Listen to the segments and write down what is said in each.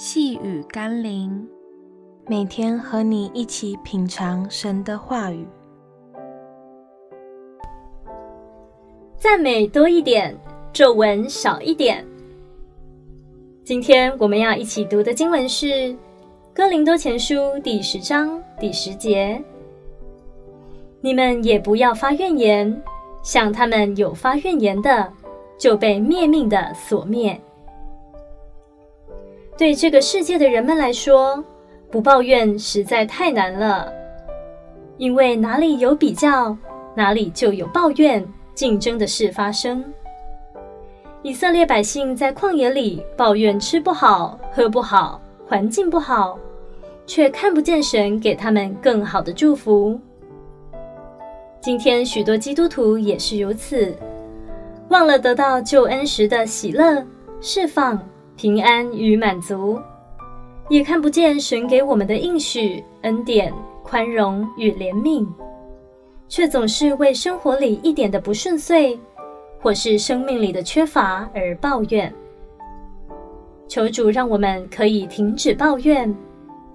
细雨甘霖，每天和你一起品尝神的话语，赞美多一点，皱纹少一点。今天我们要一起读的经文是《哥林多前书》第十章第十节：“你们也不要发怨言，像他们有发怨言的，就被灭命的所灭。”对这个世界的人们来说，不抱怨实在太难了，因为哪里有比较，哪里就有抱怨、竞争的事发生。以色列百姓在旷野里抱怨吃不好、喝不好、环境不好，却看不见神给他们更好的祝福。今天许多基督徒也是如此，忘了得到救恩时的喜乐、释放。平安与满足，也看不见神给我们的应许、恩典、宽容与怜悯，却总是为生活里一点的不顺遂，或是生命里的缺乏而抱怨。求主让我们可以停止抱怨，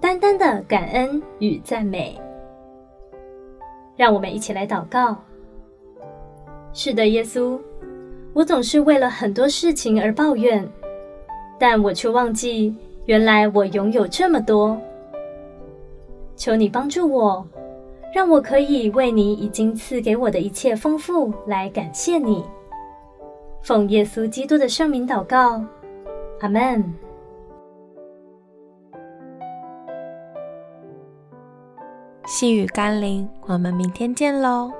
单单的感恩与赞美。让我们一起来祷告。是的，耶稣，我总是为了很多事情而抱怨。但我却忘记，原来我拥有这么多。求你帮助我，让我可以为你已经赐给我的一切丰富来感谢你。奉耶稣基督的圣名祷告，阿门。细雨甘霖，我们明天见喽。